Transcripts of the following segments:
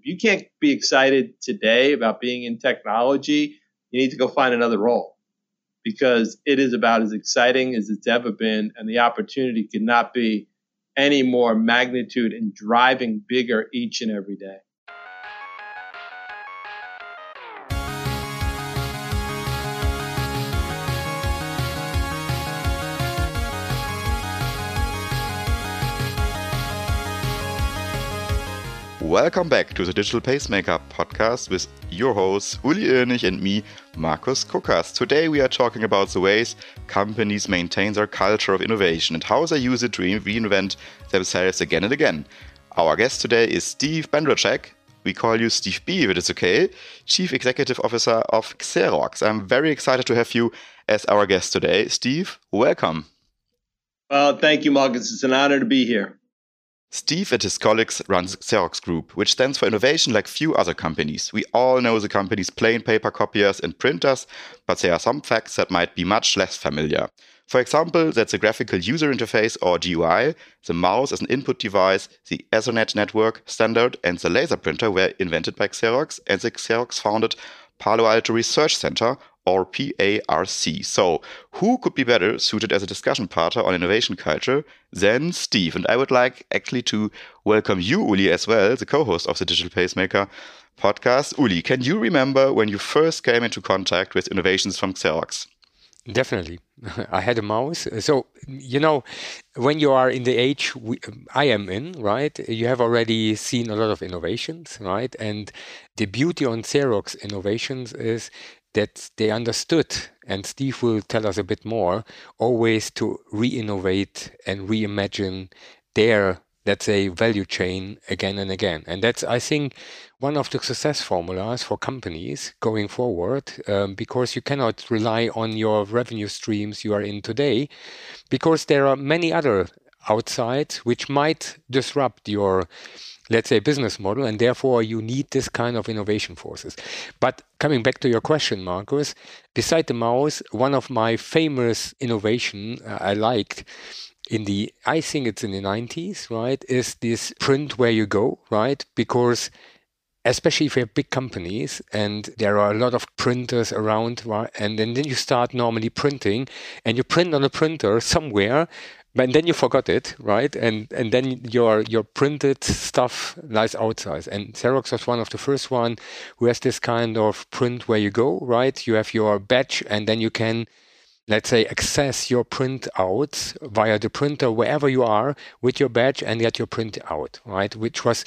If you can't be excited today about being in technology, you need to go find another role because it is about as exciting as it's ever been, and the opportunity could not be any more magnitude and driving bigger each and every day. Welcome back to the Digital Pacemaker podcast with your hosts Uli Irnich and me, Markus Kuckertz. Today we are talking about the ways companies maintain their culture of innovation and how they use it to reinvent themselves again and again. Our guest today is Steve Bandrowczak. We call you Steve B, if it is okay, Chief Executive Officer of Xerox. I'm very excited to have you as our guest today. Steve, welcome. Well, thank you, Markus. It's an honor to be here. Steve and his colleagues run Xerox Group, which stands for innovation like few other companies. We all know the company's plain paper copiers and printers, but there are some facts that might be much less familiar. For example, that the graphical user interface or GUI, the mouse as an input device, the Ethernet network standard, and the laser printer were invented by Xerox and the Xerox founded Palo Alto Research Center, or PARC. So, who could be better suited as a discussion partner on innovation culture than Steve? And I would like actually to welcome you, Uli, as well, the co host of the Digital Pacemaker podcast. Uli, can you remember when you first came into contact with innovations from Xerox? Definitely. I had a mouse. So, you know, when you are in the age we, I am in, right, you have already seen a lot of innovations, right? And the beauty on Xerox innovations is that they understood, and Steve will tell us a bit more, always to re-innovate and reimagine their let's say value chain again and again. And that's i think one of the success formulas for companies going forward um, because you cannot rely on your revenue streams you are in today because there are many other outside which might disrupt your let's say business model and therefore you need this kind of innovation forces but coming back to your question markus beside the mouse one of my famous innovation uh, i liked in the i think it's in the 90s right is this print where you go right because especially if you have big companies and there are a lot of printers around right? and then, then you start normally printing and you print on a printer somewhere but then you forgot it, right? And and then your your printed stuff lies outside. And Xerox was one of the first one who has this kind of print where you go, right? You have your badge, and then you can, let's say, access your print printouts via the printer wherever you are with your badge and get your print out, right? Which was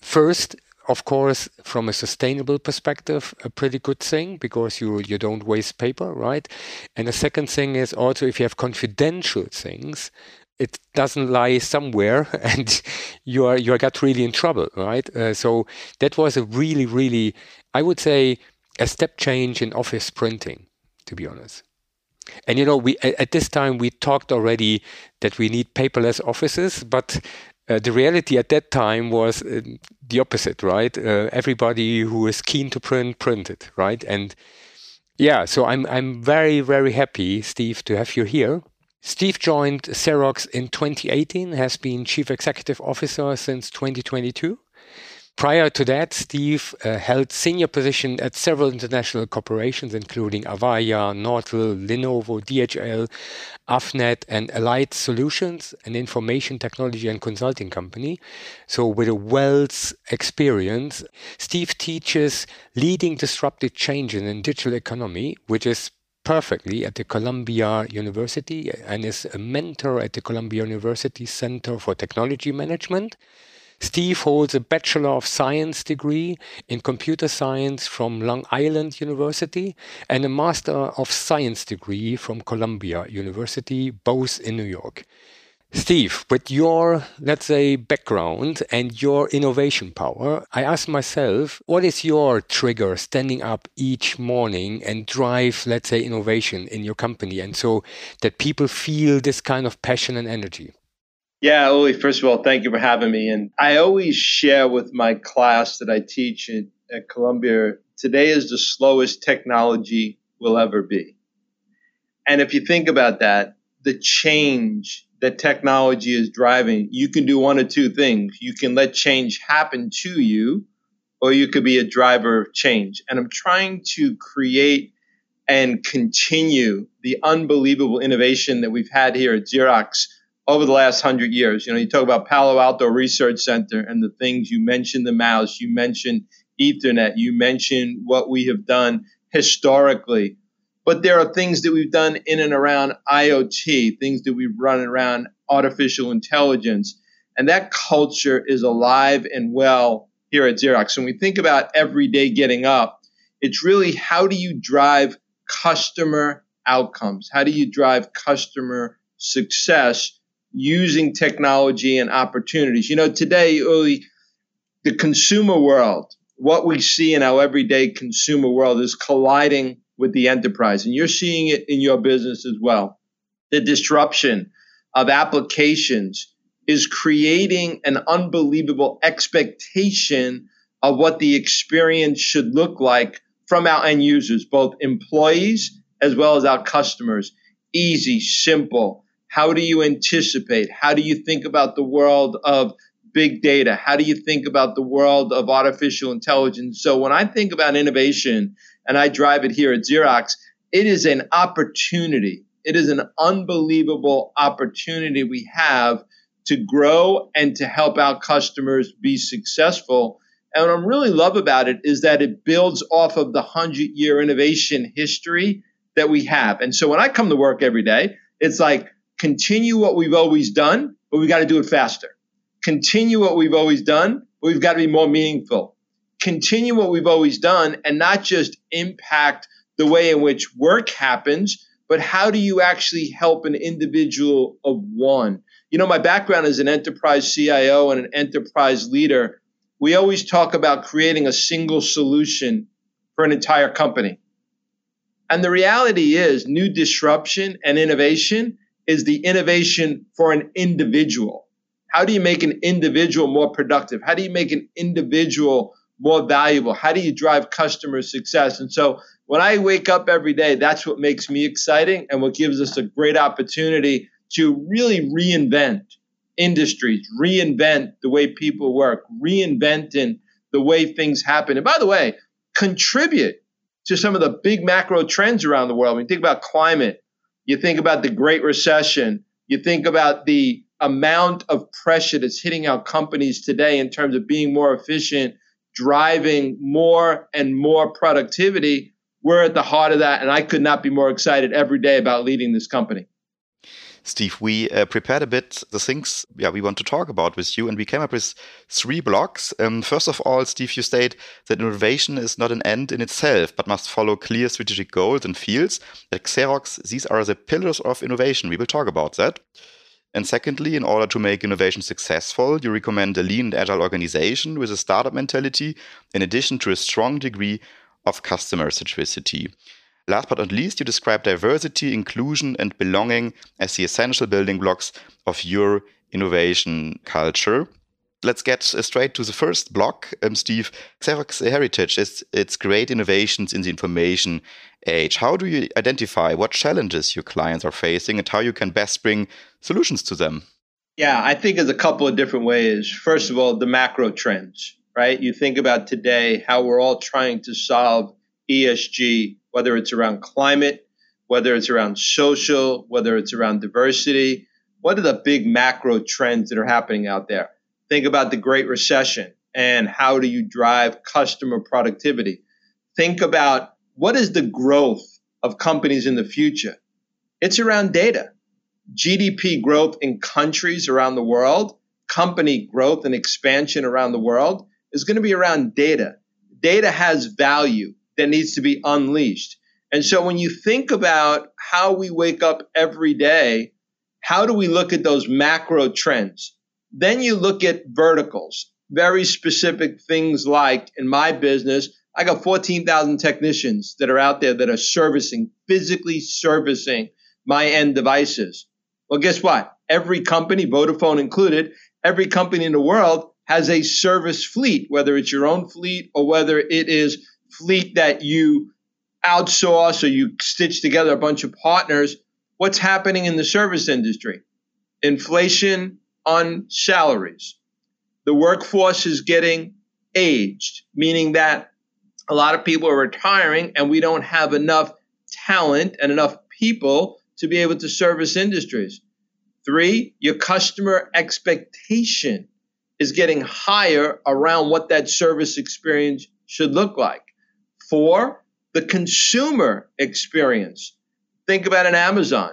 first of course, from a sustainable perspective, a pretty good thing because you you don't waste paper, right? And the second thing is also if you have confidential things, it doesn't lie somewhere, and you are you got really in trouble, right? Uh, so that was a really, really, I would say, a step change in office printing, to be honest. And you know, we at this time we talked already that we need paperless offices, but uh, the reality at that time was uh, the opposite, right? Uh, everybody who is keen to print printed, right? And yeah, so I'm I'm very very happy, Steve, to have you here. Steve joined Xerox in 2018, has been chief executive officer since 2022. Prior to that, Steve uh, held senior positions at several international corporations, including Avaya, Nortel, Lenovo, DHL, Avnet, and Alight Solutions, an information technology and consulting company. So, with a wealth experience, Steve teaches leading disruptive change in the digital economy, which is perfectly at the Columbia University and is a mentor at the Columbia University Center for Technology Management. Steve holds a Bachelor of Science degree in computer science from Long Island University and a Master of Science degree from Columbia University, both in New York. Steve, with your, let's say, background and your innovation power, I ask myself, what is your trigger standing up each morning and drive, let's say, innovation in your company? And so that people feel this kind of passion and energy. Yeah, Uli, first of all, thank you for having me. And I always share with my class that I teach at, at Columbia today is the slowest technology will ever be. And if you think about that, the change that technology is driving, you can do one of two things. You can let change happen to you, or you could be a driver of change. And I'm trying to create and continue the unbelievable innovation that we've had here at Xerox over the last hundred years. You know, you talk about Palo Alto Research Center and the things you mentioned the mouse, you mentioned Ethernet, you mentioned what we have done historically. But there are things that we've done in and around IoT, things that we've run around artificial intelligence. And that culture is alive and well here at Xerox. When we think about every day getting up, it's really how do you drive customer outcomes? How do you drive customer success using technology and opportunities? You know, today, Uli, the consumer world, what we see in our everyday consumer world is colliding with the enterprise. And you're seeing it in your business as well. The disruption of applications is creating an unbelievable expectation of what the experience should look like from our end users, both employees as well as our customers. Easy, simple. How do you anticipate? How do you think about the world of big data? How do you think about the world of artificial intelligence? So when I think about innovation and I drive it here at Xerox, it is an opportunity. It is an unbelievable opportunity we have to grow and to help our customers be successful and what I really love about it is that it builds off of the 100 year innovation history that we have. And so when I come to work every day, it's like continue what we've always done, but we've got to do it faster. Continue what we've always done, but we've got to be more meaningful. Continue what we've always done and not just impact the way in which work happens, but how do you actually help an individual of one? You know, my background as an enterprise CIO and an enterprise leader we always talk about creating a single solution for an entire company. And the reality is, new disruption and innovation is the innovation for an individual. How do you make an individual more productive? How do you make an individual more valuable? How do you drive customer success? And so when I wake up every day, that's what makes me exciting and what gives us a great opportunity to really reinvent industries, reinvent the way people work, reinventing the way things happen. And by the way, contribute to some of the big macro trends around the world. When you think about climate, you think about the Great Recession, you think about the amount of pressure that's hitting our companies today in terms of being more efficient, driving more and more productivity. We're at the heart of that. And I could not be more excited every day about leading this company. Steve, we uh, prepared a bit the things yeah, we want to talk about with you, and we came up with three blocks. Um, first of all, Steve, you state that innovation is not an end in itself, but must follow clear strategic goals and fields. At Xerox, these are the pillars of innovation. We will talk about that. And secondly, in order to make innovation successful, you recommend a lean and agile organization with a startup mentality, in addition to a strong degree of customer centricity. Last but not least, you describe diversity, inclusion, and belonging as the essential building blocks of your innovation culture. Let's get straight to the first block, um, Steve. Xerox heritage is its great innovations in the information age. How do you identify what challenges your clients are facing and how you can best bring solutions to them? Yeah, I think there's a couple of different ways. First of all, the macro trends, right? You think about today how we're all trying to solve ESG whether it's around climate, whether it's around social, whether it's around diversity. What are the big macro trends that are happening out there? Think about the Great Recession and how do you drive customer productivity? Think about what is the growth of companies in the future? It's around data. GDP growth in countries around the world, company growth and expansion around the world is going to be around data. Data has value that needs to be unleashed. And so when you think about how we wake up every day, how do we look at those macro trends? Then you look at verticals, very specific things like in my business, I got 14,000 technicians that are out there that are servicing, physically servicing my end devices. Well, guess what? Every company, Vodafone included, every company in the world has a service fleet, whether it's your own fleet or whether it is fleet that you outsource or you stitch together a bunch of partners, what's happening in the service industry? inflation on salaries. The workforce is getting aged, meaning that a lot of people are retiring and we don't have enough talent and enough people to be able to service industries. Three, your customer expectation is getting higher around what that service experience should look like. Four, the consumer experience. Think about an Amazon.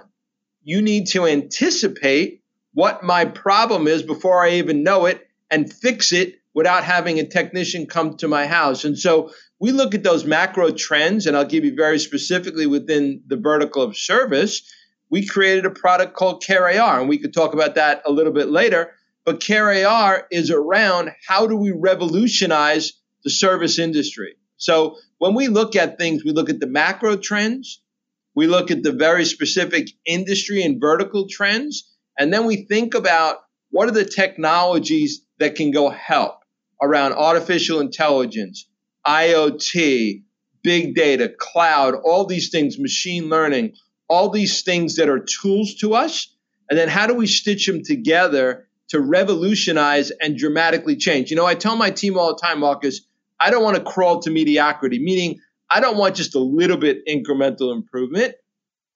You need to anticipate what my problem is before I even know it and fix it without having a technician come to my house. And so we look at those macro trends, and I'll give you very specifically within the vertical of service. We created a product called CareAR, and we could talk about that a little bit later. But CareAR is around how do we revolutionize the service industry. So when we look at things, we look at the macro trends, we look at the very specific industry and vertical trends, and then we think about what are the technologies that can go help around artificial intelligence, IoT, big data, cloud, all these things, machine learning, all these things that are tools to us. And then how do we stitch them together to revolutionize and dramatically change? You know, I tell my team all the time, Markus, I don't want to crawl to mediocrity, meaning I don't want just a little bit incremental improvement.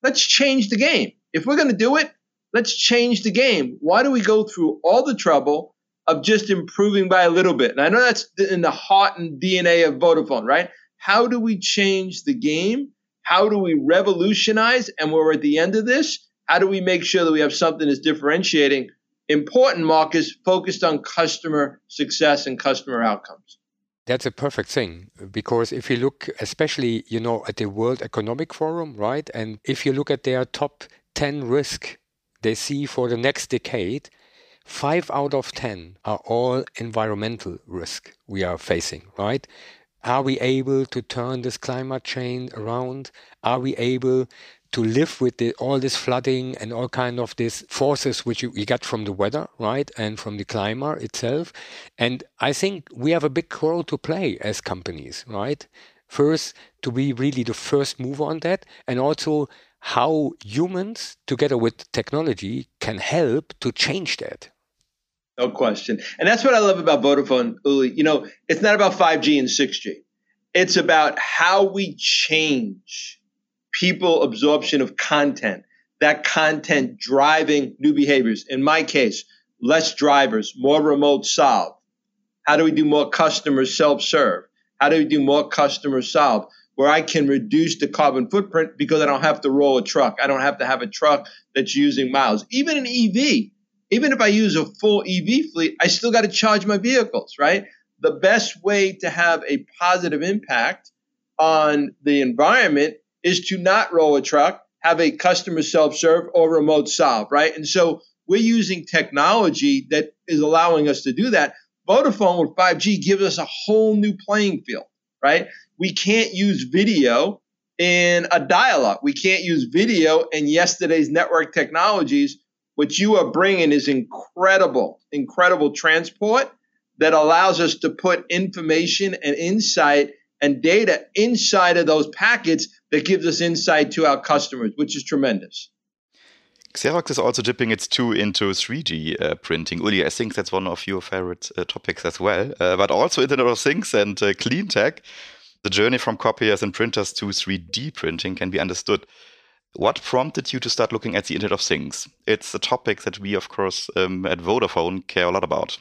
Let's change the game. If we're going to do it, let's change the game. Why do we go through all the trouble of just improving by a little bit. And I know that's in the heart and DNA of Vodafone, right? How do we change the game? How do we revolutionize? And we're at the end of this. How do we make sure that we have something that's differentiating? Important, Markus, focused on customer success and customer outcomes. That's a perfect thing because if you look, especially you know at the World Economic Forum, right, and if you look at their top ten risk they see for the next decade, five out of 10 are all environmental risk we are facing, right? Are we able to turn this climate change around? Are we able to live with the, all this flooding and all kind of these forces which we get from the weather, right, and from the climate itself? And I think we have a big role to play as companies, right? First, to be really the first mover on that, and also how humans, together with technology, can help to change that. No question. And that's what I love about Vodafone, Uli. You know, it's not about 5G and 6G. It's about how we change people absorption of content, that content driving new behaviors. In my case, less drivers, more remote solve. How do we do more customer self serve? How do we do more customer solve? Where I can reduce the carbon footprint because I don't have to roll a truck. I don't have to have a truck that's using miles. Even an EV, even if I use a full EV fleet, I still got to charge my vehicles, right? The best way to have a positive impact on the environment is to not roll a truck, have a customer self serve or remote solve, right? And so we're using technology that is allowing us to do that. Vodafone with 5G gives us a whole new playing field, right? We can't use video in a dial up. We can't use video in yesterday's network technologies what you are bringing is incredible, incredible transport that allows us to put information and insight and data inside of those packets that gives us insight to our customers, which is tremendous. Xerox is also dipping its toe into 3D uh, printing. Uli, I think that's one of your favorite uh, topics as well. Uh, but also Internet of Things and uh, clean tech. The journey from copiers and printers to 3D printing can be understood. What prompted you to start looking at the Internet of Things? It's a topic that we, of course, um, at Vodafone care a lot about.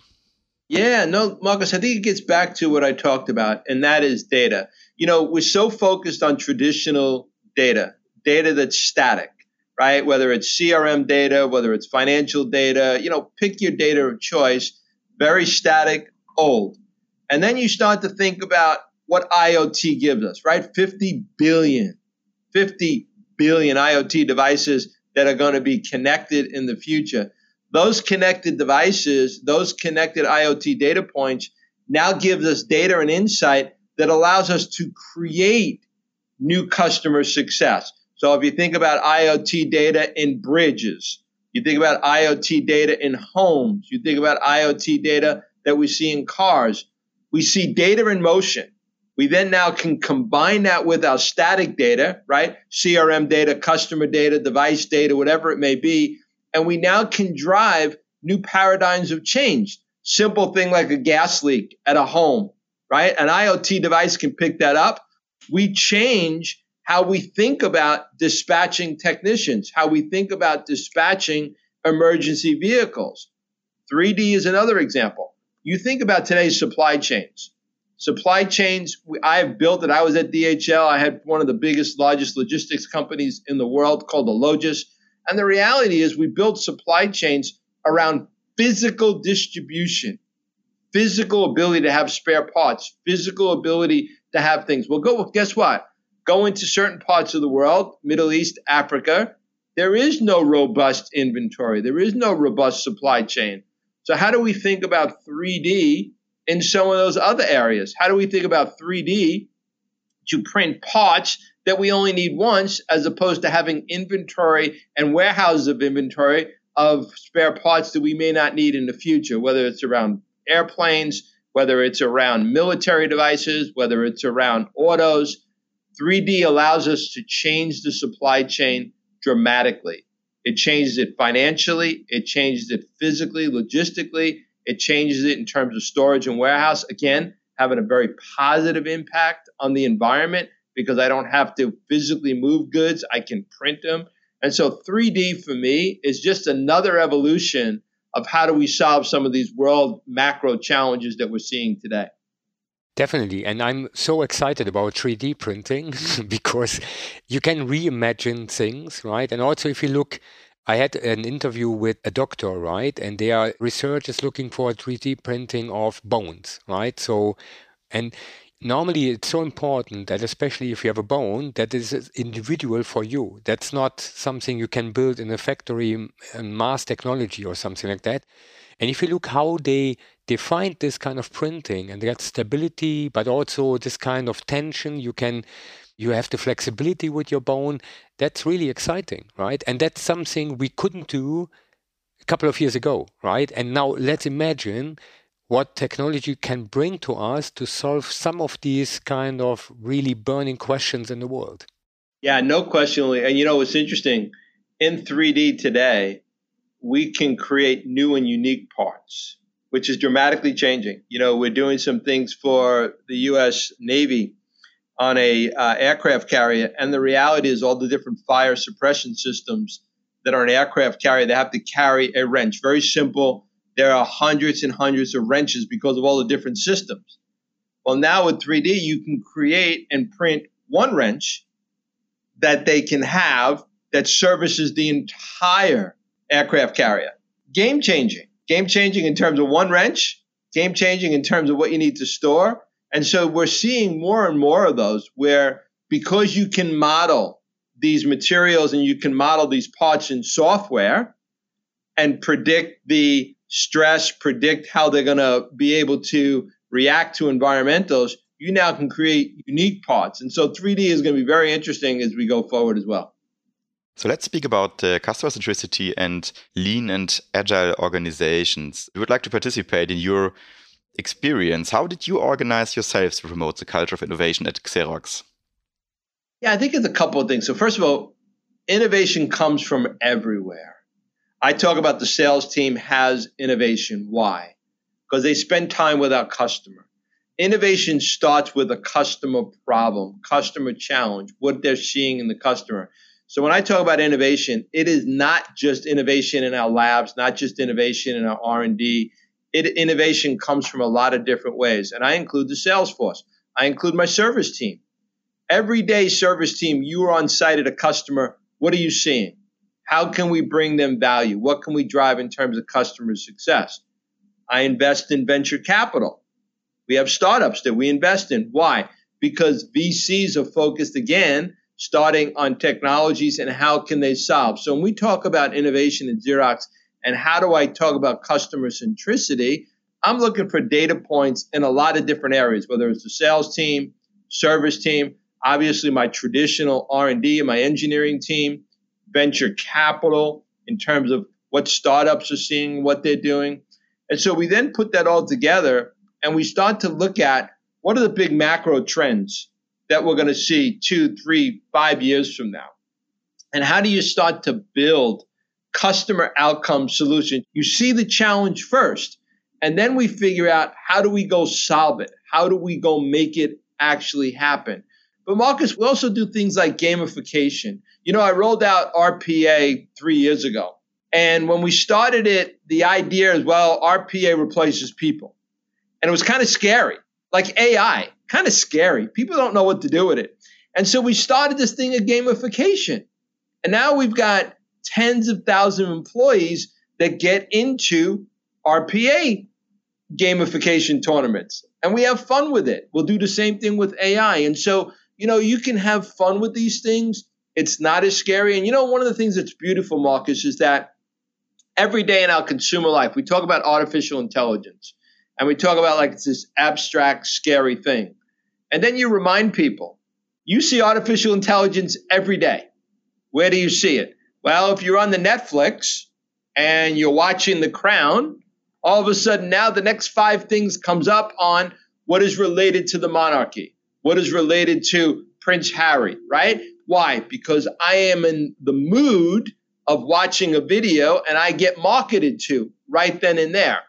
Yeah, no, Markus, I think it gets back to what I talked about, and that is data. You know, we're so focused on traditional data, data that's static, right? Whether it's CRM data, whether it's financial data, you know, pick your data of choice, very static, old. And then you start to think about what IoT gives us, right? 50 billion, 50 billion IoT devices that are going to be connected in the future. Those connected devices, those connected IoT data points now gives us data and insight that allows us to create new customer success. So if you think about IoT data in bridges, you think about IoT data in homes, you think about IoT data that we see in cars, we see data in motion. We then now can combine that with our static data, right? CRM data, customer data, device data, whatever it may be. And we now can drive new paradigms of change. Simple thing like a gas leak at a home, right? An IoT device can pick that up. We change how we think about dispatching technicians, how we think about dispatching emergency vehicles. 3D is another example. You think about today's supply chains. Supply chains, I have built it. I was at DHL. I had one of the biggest, largest logistics companies in the world called the Logis. And the reality is, we build supply chains around physical distribution, physical ability to have spare parts, physical ability to have things. Well, go. Guess what? Go into certain parts of the world, Middle East, Africa. There is no robust inventory. There is no robust supply chain. So how do we think about 3D in some of those other areas? How do we think about 3D to print parts that we only need once as opposed to having inventory and warehouses of inventory of spare parts that we may not need in the future, whether it's around airplanes, whether it's around military devices, whether it's around autos. 3D allows us to change the supply chain dramatically. It changes it financially, it changes it physically, logistically, it changes it in terms of storage and warehouse. Again, having a very positive impact on the environment because I don't have to physically move goods, I can print them. And so 3D for me is just another evolution of how do we solve some of these world macro challenges that we're seeing today. Definitely. And I'm so excited about 3D printing because you can reimagine things, right? And also, if you look, I had an interview with a doctor, right? And their research is looking for 3D printing of bones, right? So, and normally it's so important that especially if you have a bone that is individual for you that's not something you can build in a factory and mass technology or something like that and if you look how they define this kind of printing and that stability, but also this kind of tension, you can you have the flexibility with your bone. That's really exciting, right? And that's something we couldn't do a couple of years ago, right? And now let's imagine what technology can bring to us to solve some of these kind of really burning questions in the world. Yeah, no question. And you know, what's interesting in 3D today, we can create new and unique parts, which is dramatically changing. You know, we're doing some things for the U.S. Navy on a uh, aircraft carrier, and the reality is all the different fire suppression systems that are an aircraft carrier. They have to carry a wrench. Very simple. There are hundreds and hundreds of wrenches because of all the different systems. Well, now with 3D, you can create and print one wrench that they can have that services the entire aircraft carrier. Game changing. Game changing in terms of one wrench, game changing in terms of what you need to store. And so we're seeing more and more of those where because you can model these materials and you can model these parts in software and predict the stress, predict how they're going to be able to react to environmentals, you now can create unique parts. And so 3D is going to be very interesting as we go forward as well. So let's speak about uh, customer centricity and lean and agile organizations. We would like to participate in your experience. How did you organize yourselves to promote the culture of innovation at Xerox? Yeah, I think it's a couple of things. So, first of all, innovation comes from everywhere. I talk about the sales team has innovation. Why? Because they spend time with our customer. Innovation starts with a customer problem, customer challenge, what they're seeing in the customer. So when I talk about innovation, it is not just innovation in our labs, not just innovation in our R&D. It, innovation comes from a lot of different ways, and I include the sales force. I include my service team. Every day, service team, you are on site at a customer. What are you seeing? How can we bring them value? What can we drive in terms of customer success? I invest in venture capital. We have startups that we invest in. Why? Because VCs are focused again starting on technologies and how can they solve. So when we talk about innovation in Xerox and how do I talk about customer centricity, I'm looking for data points in a lot of different areas, whether it's the sales team, service team, obviously my traditional R&D and my engineering team, venture capital in terms of what startups are seeing, what they're doing. And so we then put that all together and we start to look at what are the big macro trends that we're going to see two, three, five years from now? And how do you start to build customer outcome solution. You see the challenge first, and then we figure out how do we go solve it? How do we go make it actually happen? But Markus, we also do things like gamification. You know, I rolled out RPA three years ago. And when we started it, the idea is, well, RPA replaces people. And it was kind of scary, like AI, kind of scary. People don't know what to do with it. And so we started this thing of gamification. And now we've got tens of thousands of employees that get into RPA gamification tournaments. And we have fun with it. We'll do the same thing with AI. And so, you know, you can have fun with these things. It's not as scary. And you know, one of the things that's beautiful, Markus, is that every day in our consumer life, we talk about artificial intelligence and we talk about like it's this abstract, scary thing. And then you remind people you see artificial intelligence every day. Where do you see it? Well, if you're on the Netflix and you're watching The Crown, all of a sudden now the next five things comes up on what is related to the monarchy, what is related to Prince Harry, right? Why? Because I am in the mood of watching a video and I get marketed to right then and there.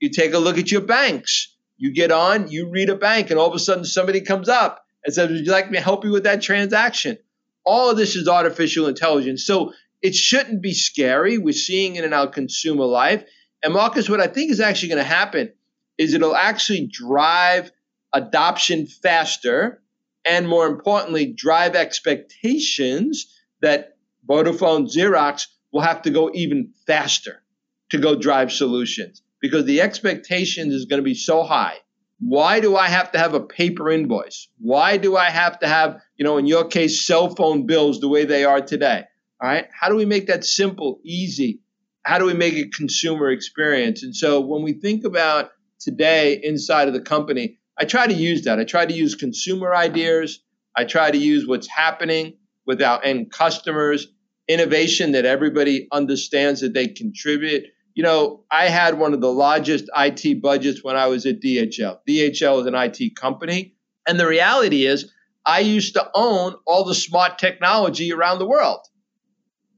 You take a look at your banks. You get on, you read a bank, and all of a sudden somebody comes up and says, Would you like me to help you with that transaction? All of this is artificial intelligence. So it shouldn't be scary. We're seeing it in our consumer life. And Markus, what I think is actually going to happen is it'll actually drive adoption faster and more importantly, drive expectations that Vodafone Xerox will have to go even faster to go drive solutions because the expectation is going to be so high. Why do I have to have a paper invoice? Why do I have to have, you know, in your case, cell phone bills the way they are today? All right. How do we make that simple, easy? How do we make a consumer experience? And so when we think about today inside of the company, I try to use that. I try to use consumer ideas. I try to use what's happening with our end customers, innovation that everybody understands that they contribute you know, I had one of the largest IT budgets when I was at DHL. DHL is an IT company. And the reality is, I used to own all the smart technology around the world.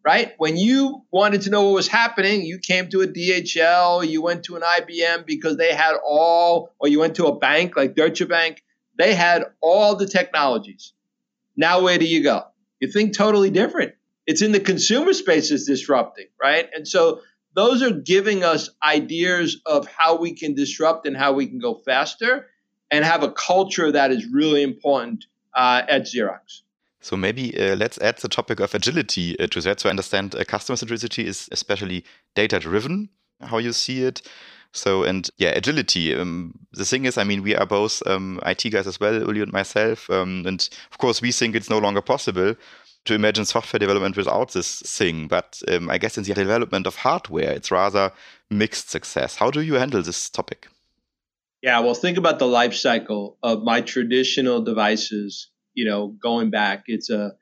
Right? When you wanted to know what was happening, you came to a DHL, you went to an IBM because they had all, or you went to a bank like Deutsche Bank, they had all the technologies. Now, where do you go? You think totally different. It's in the consumer space is disrupting, right? And so those are giving us ideas of how we can disrupt and how we can go faster and have a culture that is really important uh, at Xerox. So maybe uh, let's add the topic of agility uh, to that. So I understand uh, customer centricity is especially data driven, how you see it. So and yeah, agility. Um, the thing is, I mean, we are both um, IT guys as well, Uli and myself, um, and of course, we think it's no longer possible to imagine software development without this thing. But um, I guess in the development of hardware, it's rather mixed success. How do you handle this topic? Yeah, well, think about the life cycle of my traditional devices. You know, going back, it's a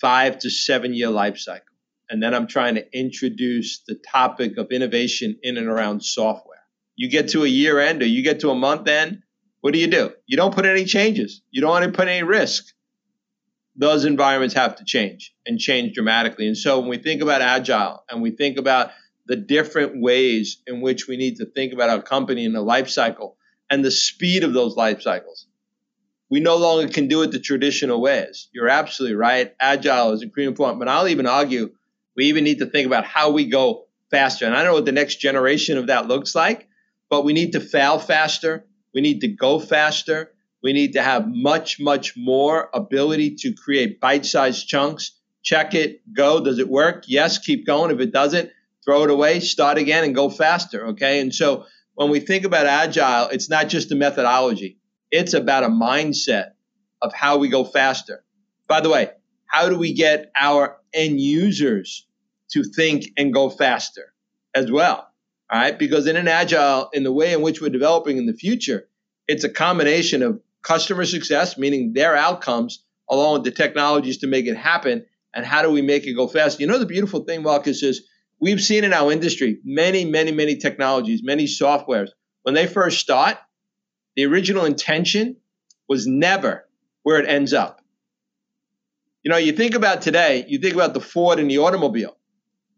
five to seven year life cycle. And then I'm trying to introduce the topic of innovation in and around software. You get to a year end or you get to a month end, what do you do? You don't put any changes. You don't want to put any risk those environments have to change and change dramatically. And so when we think about agile and we think about the different ways in which we need to think about our company and the life cycle and the speed of those life cycles, we no longer can do it the traditional ways. You're absolutely right. Agile is incredibly important, but I'll even argue we even need to think about how we go faster. And I don't know what the next generation of that looks like, but we need to fail faster. We need to go faster. We need to have much, much more ability to create bite sized chunks. Check it, go. Does it work? Yes, keep going. If it doesn't, throw it away, start again, and go faster. Okay. And so when we think about agile, it's not just a methodology, it's about a mindset of how we go faster. By the way, how do we get our end users to think and go faster as well? All right. Because in an agile, in the way in which we're developing in the future, it's a combination of customer success, meaning their outcomes, along with the technologies to make it happen. And how do we make it go fast? You know, the beautiful thing, Markus, is we've seen in our industry many, many, many technologies, many softwares. When they first start, the original intention was never where it ends up. You know, you think about today, you think about the Ford and the automobile.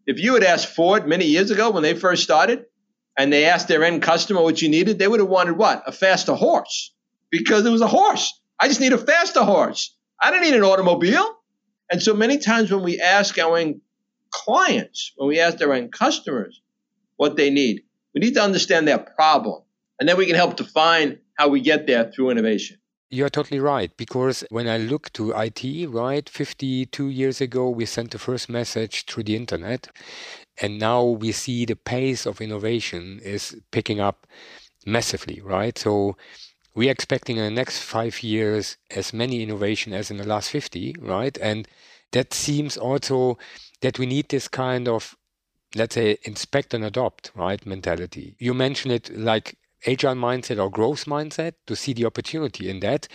If you had asked Ford many years ago when they first started and they asked their end customer what you needed, they would have wanted what? A faster horse because it was a horse. I just need a faster horse. I don't need an automobile. And so many times when we ask our end clients, when we ask our end customers what they need, we need to understand their problem. And then we can help define how we get there through innovation. You're totally right. Because when I look to IT, right, 52 years ago, we sent the first message through the internet. And now we see the pace of innovation is picking up massively, right? So we're expecting in the next five years as many innovation as in the last 50, right? And that seems also that we need this kind of, let's say, inspect and adopt, right, mentality. You mentioned it like agile mindset or growth mindset to see the opportunity in that.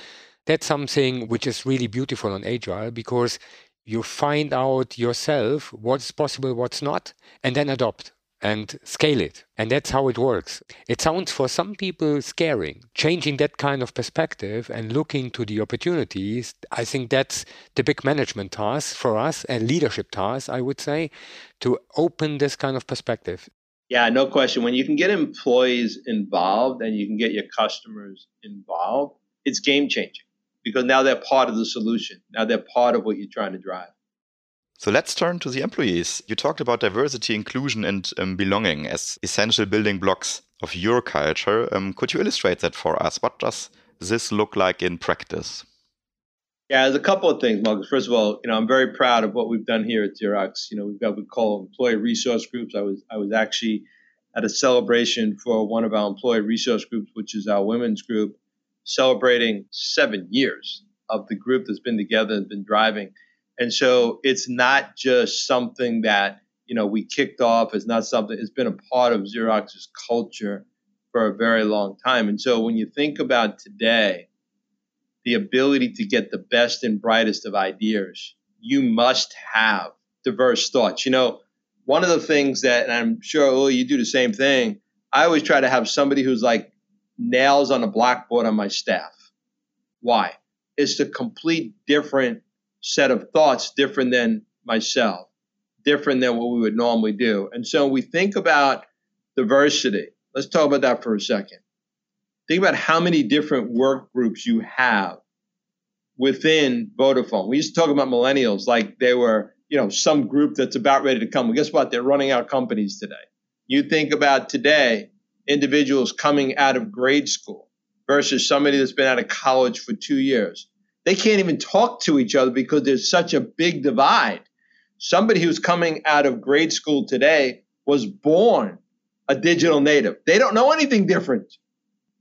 That's something which is really beautiful on agile because you find out yourself what's possible, what's not, and then adopt and scale it. And that's how it works. It sounds for some people scaring. Changing that kind of perspective and looking to the opportunities, I think that's the big management task for us and leadership task, I would say, to open this kind of perspective. Yeah, no question. When you can get employees involved and you can get your customers involved, it's game changing because now they're part of the solution. Now they're part of what you're trying to drive. So let's turn to the employees. You talked about diversity, inclusion, and um, belonging as essential building blocks of your culture. Um, could you illustrate that for us? What does this look like in practice? Yeah, there's a couple of things, Markus. First of all, you know, I'm very proud of what we've done here at Xerox. You know, we've got what we call employee resource groups. I was I was actually at a celebration for one of our employee resource groups, which is our women's group, celebrating seven years of the group that's been together and been driving and so it's not just something that, you know, we kicked off. It's not something, it's been a part of Xerox's culture for a very long time. And so when you think about today, the ability to get the best and brightest of ideas, you must have diverse thoughts. You know, one of the things that, and I'm sure oh, you do the same thing, I always try to have somebody who's like nails on a blackboard on my staff. Why? It's a complete different set of thoughts different than myself, different than what we would normally do. And so we think about diversity. Let's talk about that for a second. Think about how many different work groups you have within Vodafone. We used to talk about millennials like they were, you know, some group that's about ready to come. Well, guess what? They're running out companies today. You think about today, individuals coming out of grade school versus somebody that's been out of college for two years they can't even talk to each other because there's such a big divide. Somebody who's coming out of grade school today was born a digital native. They don't know anything different.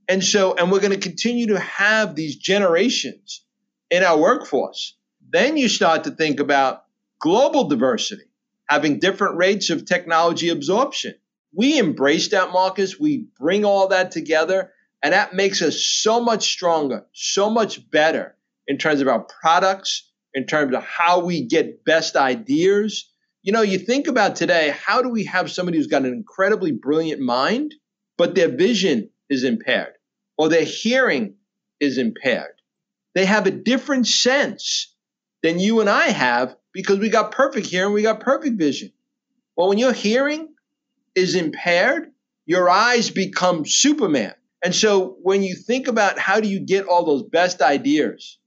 And so, and we're going to continue to have these generations in our workforce. Then you start to think about global diversity, having different rates of technology absorption. We embrace that, Markus. We bring all that together, and that makes us so much stronger, so much better in terms of our products, in terms of how we get best ideas. You know, you think about today, how do we have somebody who's got an incredibly brilliant mind, but their vision is impaired or their hearing is impaired? They have a different sense than you and I have because we got perfect hearing, we got perfect vision. Well, when your hearing is impaired, your eyes become Superman. And so when you think about how do you get all those best ideas,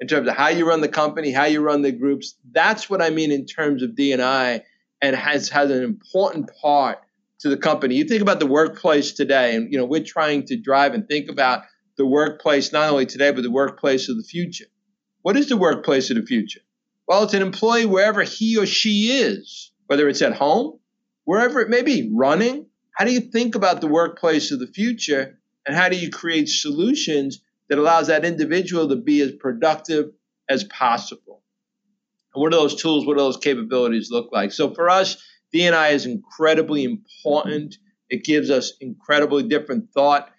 in terms of how you run the company, how you run the groups. That's what I mean in terms of D&I and has has an important part to the company. You think about the workplace today, and you know we're trying to drive and think about the workplace not only today but the workplace of the future. What is the workplace of the future? Well, it's an employee wherever he or she is, whether it's at home, wherever it may be, running. How do you think about the workplace of the future, and how do you create solutions that allows that individual to be as productive as possible. And what do those tools, what do those capabilities look like? So for us, D&I is incredibly important. It gives us incredibly different thought.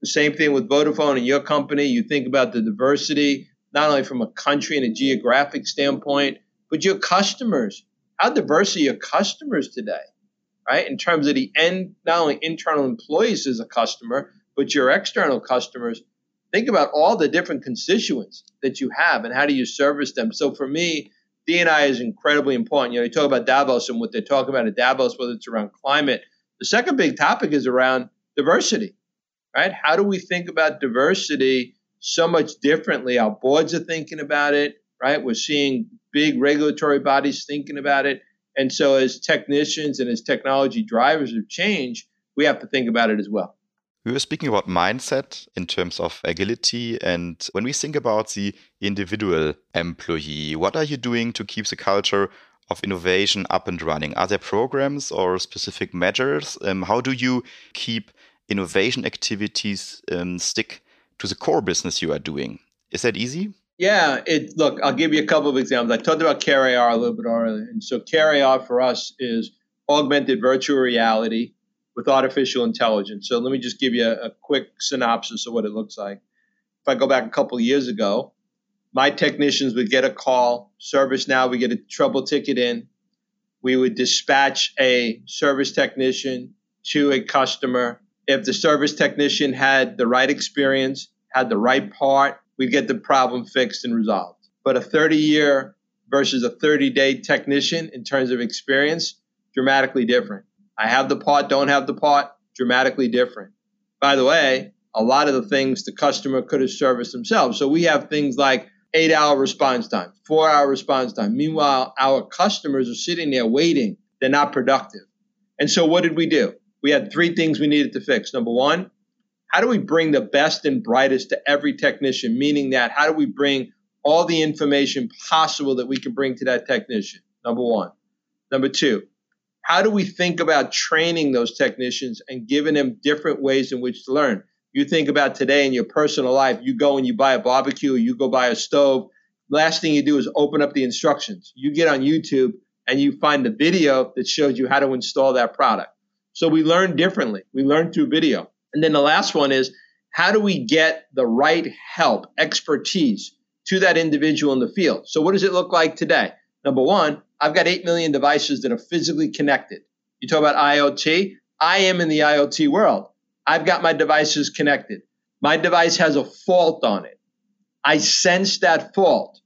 The same thing with Vodafone and your company. You think about the diversity, not only from a country and a geographic standpoint, but your customers. How diverse are your customers today? Right? In terms of the end, not only internal employees as a customer, but your external customers think about all the different constituents that you have and how do you service them. So for me, D&I is incredibly important. You know, you talk about Davos and what they're talking about at Davos, whether it's around climate. The second big topic is around diversity, right? How do we think about diversity so much differently? Our boards are thinking about it, right? We're seeing big regulatory bodies thinking about it. And so, as technicians and as technology drivers of change, we have to think about it as well. We were speaking about mindset in terms of agility. And when we think about the individual employee, what are you doing to keep the culture of innovation up and running? Are there programs or specific measures? Um, how do you keep innovation activities um, stick to the core business you are doing? Is that easy? Yeah, it look, I'll give you a couple of examples. I talked about CareAR a little bit earlier. And so CareAR for us is augmented virtual reality with artificial intelligence. So let me just give you a, a quick synopsis of what it looks like. If I go back a couple years ago, my technicians would get a call, ServiceNow we get a trouble ticket in. We would dispatch a service technician to a customer. If the service technician had the right experience, had the right part, we'd get the problem fixed and resolved. But a 30 year versus a 30 day technician in terms of experience, dramatically different. I have the part, don't have the part, dramatically different. By the way, a lot of the things the customer could have serviced themselves. So we have things like eight hour response time, four hour response time. Meanwhile, our customers are sitting there waiting. They're not productive. And so what did we do? We had three things we needed to fix. Number one, how do we bring the best and brightest to every technician? Meaning that how do we bring all the information possible that we can bring to that technician? Number one. Number two, how do we think about training those technicians and giving them different ways in which to learn? You think about today in your personal life, you go and you buy a barbecue, you go buy a stove. Last thing you do is open up the instructions. You get on YouTube and you find the video that shows you how to install that product. So we learn differently. We learn through video. And then the last one is how do we get the right help, expertise to that individual in the field? So what does it look like today? Number one, I've got 8 million devices that are physically connected. You talk about IoT. I am in the IoT world. I've got my devices connected. My device has a fault on it. I sense that fault.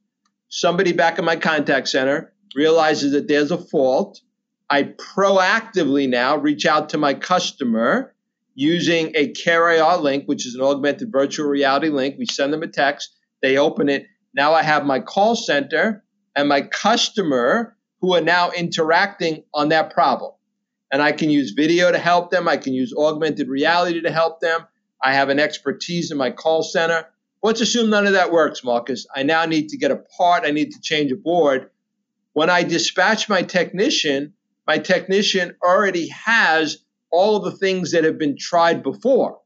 Somebody back in my contact center realizes that there's a fault. I proactively now reach out to my customer using a CareAR link, which is an augmented virtual reality link. We send them a text, they open it. Now I have my call center and my customer who are now interacting on that problem. And I can use video to help them. I can use augmented reality to help them. I have an expertise in my call center. Let's assume none of that works, Markus. I now need to get a part. I need to change a board. When I dispatch my technician, my technician already has all of the things that have been tried before.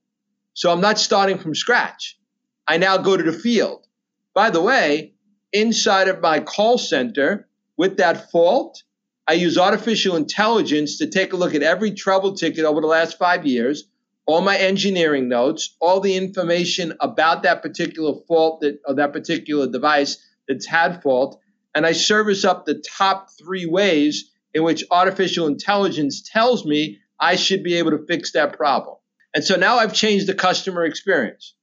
So I'm not starting from scratch. I now go to the field. By the way, inside of my call center, with that fault, I use artificial intelligence to take a look at every trouble ticket over the last five years, all my engineering notes, all the information about that particular fault that or that particular device that's had fault, and I service up the top three ways in which artificial intelligence tells me I should be able to fix that problem. And so now I've changed the customer experience.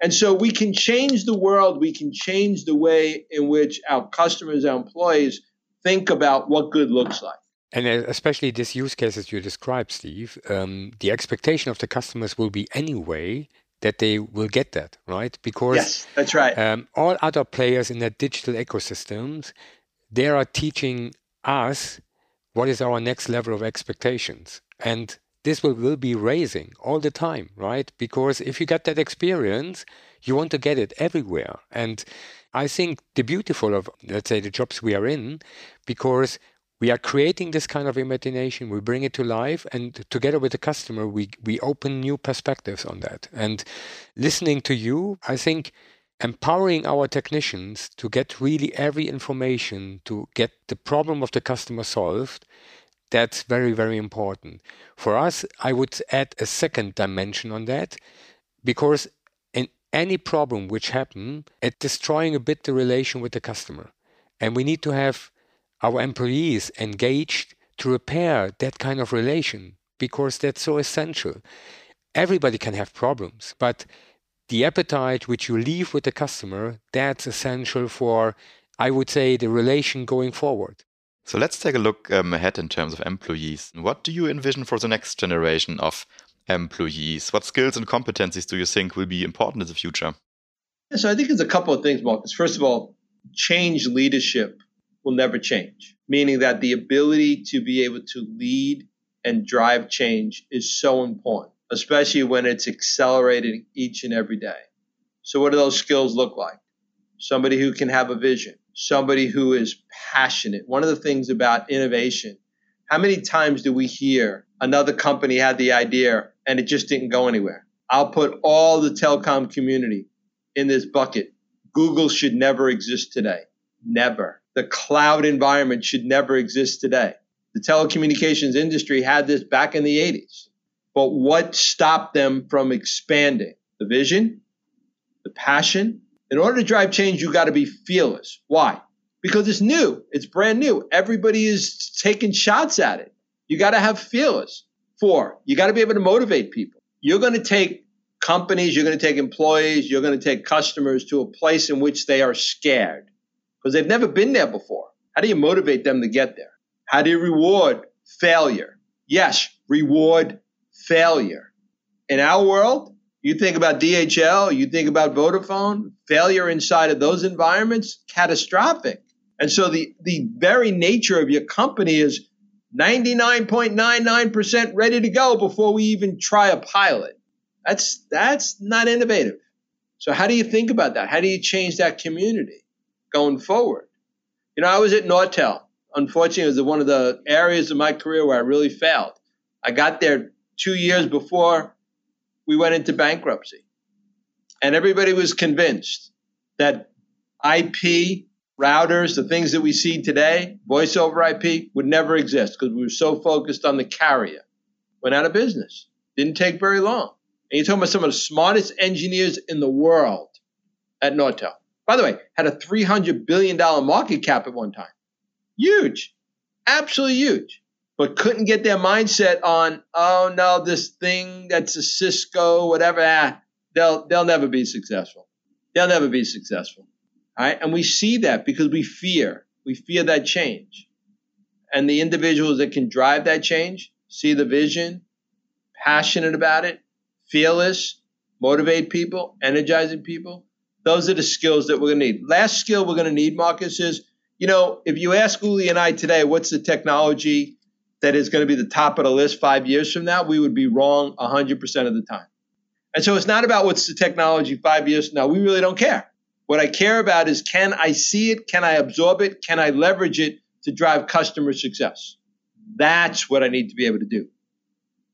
And so we can change the world, we can change the way in which our customers, our employees think about what good looks like. And especially these use cases you described, Steve, um, the expectation of the customers will be anyway that they will get that, right? Because yes, that's right. Um, all other players in that digital ecosystems, they are teaching us what is our next level of expectations, and this will, will be raising all the time, right? Because if you get that experience, you want to get it everywhere, and I think the beautiful of, let's say, the jobs we are in, because we are creating this kind of imagination, we bring it to life, and together with the customer, we, we open new perspectives on that. And listening to you, I think empowering our technicians to get really every information to get the problem of the customer solved that's very very important for us i would add a second dimension on that because any problem which happen at destroying a bit the relation with the customer. And we need to have our employees engaged to repair that kind of relation because that's so essential. Everybody can have problems, but the appetite which you leave with the customer, that's essential for I would say, the relation going forward. So let's take a look um, ahead in terms of employees. What do you envision for the next generation of employees? What skills and competencies do you think will be important in the future? So I think it's a couple of things, Markus. First of all, change leadership will never change, meaning that the ability to be able to lead and drive change is so important, especially when it's accelerating each and every day. So, what do those skills look like? Somebody who can have a vision, somebody who is passionate. One of the things about innovation, how many times do we hear another company had the idea and it just didn't go anywhere? I'll put all the telecom community in this bucket. Google should never exist today. Never. The cloud environment should never exist today. The telecommunications industry had this back in the 80s. But what stopped them from expanding? The vision, the passion. In order to drive change, you got to be fearless. Why? Because it's new, it's brand new. Everybody is taking shots at it. You got to have fearless. Four, you got to be able to motivate people. You're going to take companies, you're going to take employees, you're going to take customers to a place in which they are scared because they've never been there before. How do you motivate them to get there? How do you reward failure? Yes, reward failure. In our world, you think about DHL, you think about Vodafone, failure inside of those environments, catastrophic. And so the, the very nature of your company is 99.99% ready to go before we even try a pilot. That's that's not innovative. So how do you think about that? How do you change that community going forward? You know, I was at Nortel. Unfortunately, it was one of the areas of my career where I really failed. I got there two years before we went into bankruptcy. And everybody was convinced that IP, routers, the things that we see today, voice over IP, would never exist because we were so focused on the carrier. Went out of business. Didn't take very long. And you're talking about some of the smartest engineers in the world at Nortel. By the way, had a $300 billion market cap at one time. Huge. Absolutely huge. But couldn't get their mindset on, oh no, this thing that's a Cisco, whatever, ah, they'll they'll never be successful. They'll never be successful. Right. And we see that because we fear. We fear that change. And the individuals that can drive that change, see the vision, passionate about it, fearless, motivate people, energizing people. Those are the skills that we're going to need. Last skill we're going to need, Markus, is you know, if you ask Uli and I today, what's the technology that is going to be the top of the list five years from now, we would be wrong 100% of the time. And so it's not about what's the technology five years from now. We really don't care. What I care about is can I see it? Can I absorb it? Can I leverage it to drive customer success? That's what I need to be able to do.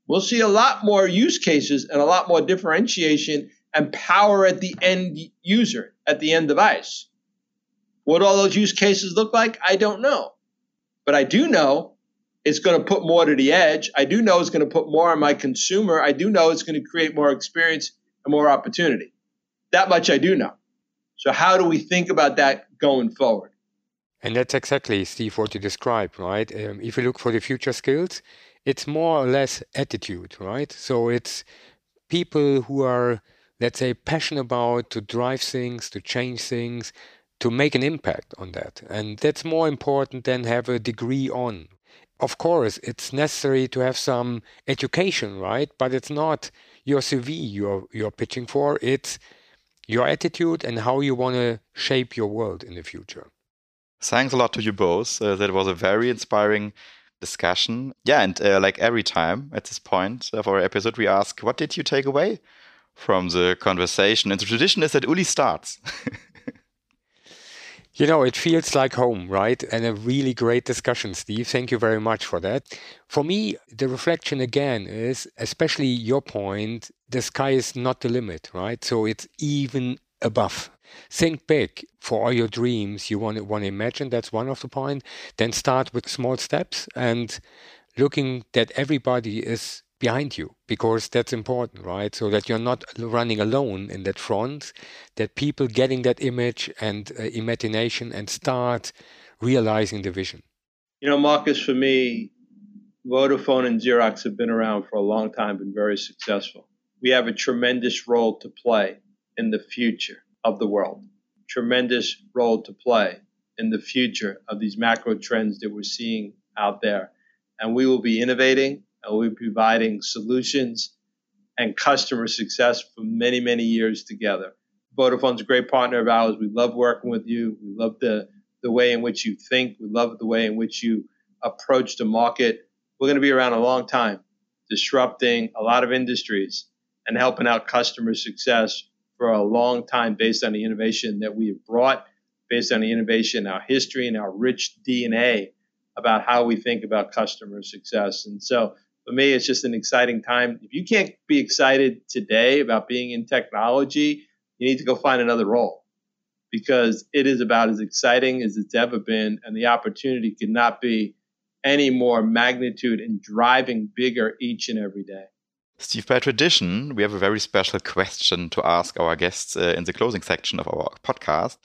We'll see a lot more use cases and a lot more differentiation and power at the end user, at the end device. What all those use cases look like, I don't know. But I do know it's going to put more to the edge. I do know it's going to put more on my consumer. I do know it's going to create more experience and more opportunity. That much I do know. So, how do we think about that going forward? And that's exactly, Steve, what you described, right? Um, if you look for the future skills, it's more or less attitude, right? So it's people who are, let's say, passionate about to drive things, to change things, to make an impact on that. And that's more important than have a degree on. Of course, it's necessary to have some education, right? But it's not your CV you're you're pitching for. It's your attitude and how you want to shape your world in the future. Thanks a lot to you both. Uh, that was a very inspiring discussion. Yeah, and uh, like every time at this point of our episode, we ask, what did you take away from the conversation? And the tradition is that Uli starts. You know, it feels like home, right? And a really great discussion, Steve. Thank you very much for that. For me, the reflection again is, especially your point, the sky is not the limit, right? So it's even above. Think big for all your dreams you want to, want to imagine. That's one of the point. Then start with small steps and looking that everybody is behind you because that's important, right? So that you're not running alone in that front, that people getting that image and uh, imagination and start realizing the vision. You know, Markus, for me, Vodafone and Xerox have been around for a long time, been very successful. We have a tremendous role to play in the future of the world. Tremendous role to play. in the future of these macro trends that we're seeing out there. And we will be innovating and we'll be providing solutions and customer success for many, many years together. Vodafone's a great partner of ours. We love working with you. We love the, the way in which you think. We love the way in which you approach the market. We're going to be around a long time, disrupting a lot of industries and helping out customer success for a long time based on the innovation that we have brought based on the innovation, our history, and our rich DNA about how we think about customer success. And so for me, it's just an exciting time. If you can't be excited today about being in technology, you need to go find another role because it is about as exciting as it's ever been. And the opportunity could not be any more magnitude and driving bigger each and every day. Steve, by tradition, we have a very special question to ask our guests uh, in the closing section of our podcast.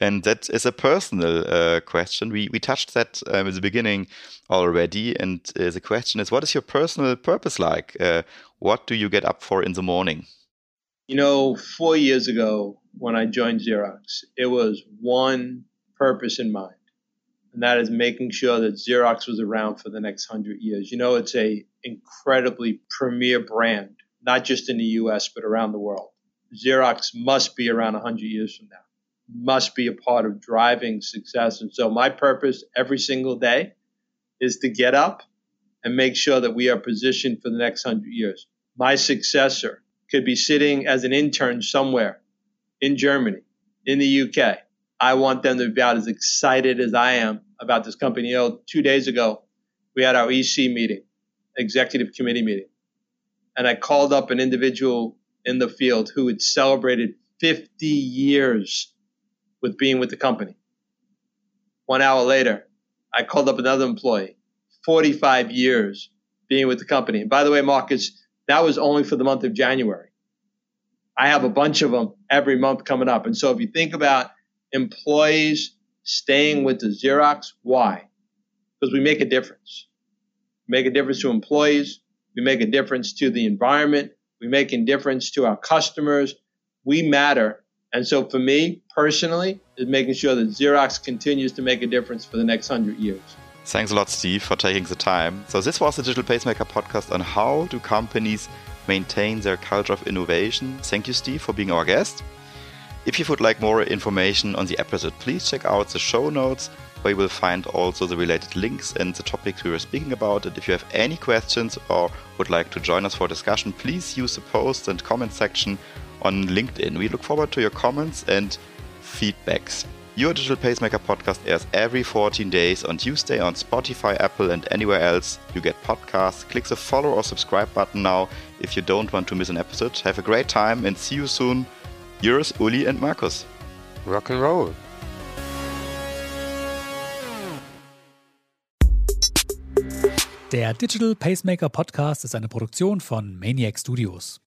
And that is a personal uh, question. We, we touched that um, at the beginning already. And uh, the question is what is your personal purpose like? Uh, what do you get up for in the morning? You know, four years ago when I joined Xerox, it was one purpose in mind, and that is making sure that Xerox was around for the next hundred years. You know, it's a incredibly premier brand, not just in the U.S. but around the world. Xerox must be around 100 years from now must be a part of driving success. And so my purpose every single day is to get up and make sure that we are positioned for the next hundred years. My successor could be sitting as an intern somewhere in Germany, in the UK. I want them to be about as excited as I am about this company. You know, two days ago, we had our EC meeting, executive committee meeting. And I called up an individual in the field who had celebrated 50 years with being with the company. One hour later, I called up another employee, 45 years being with the company. And by the way, Markus, that was only for the month of January. I have a bunch of them every month coming up. And so if you think about employees staying with the Xerox, why? Because we make a difference. We make a difference to employees. We make a difference to the environment. We make a difference to our customers. We matter and so for me personally, is making sure that Xerox continues to make a difference for the next hundred years. Thanks a lot, Steve, for taking the time. So this was the Digital Pacemaker podcast on how do companies maintain their culture of innovation. Thank you, Steve, for being our guest. If you would like more information on the episode, please check out the show notes where you will find also the related links and the topics we were speaking about. And if you have any questions or would like to join us for discussion, please use the post and comment section on LinkedIn. We look forward to your comments and feedbacks. Your Digital Pacemaker podcast airs every 14 days on Tuesday on Spotify, Apple, and anywhere else you get podcasts. Click the follow or subscribe button now if you don't want to miss an episode. Have a great time and see you soon. Yours, Uli and Markus. Rock and roll. Der Digital Pacemaker Podcast ist eine Produktion von Maniac Studios.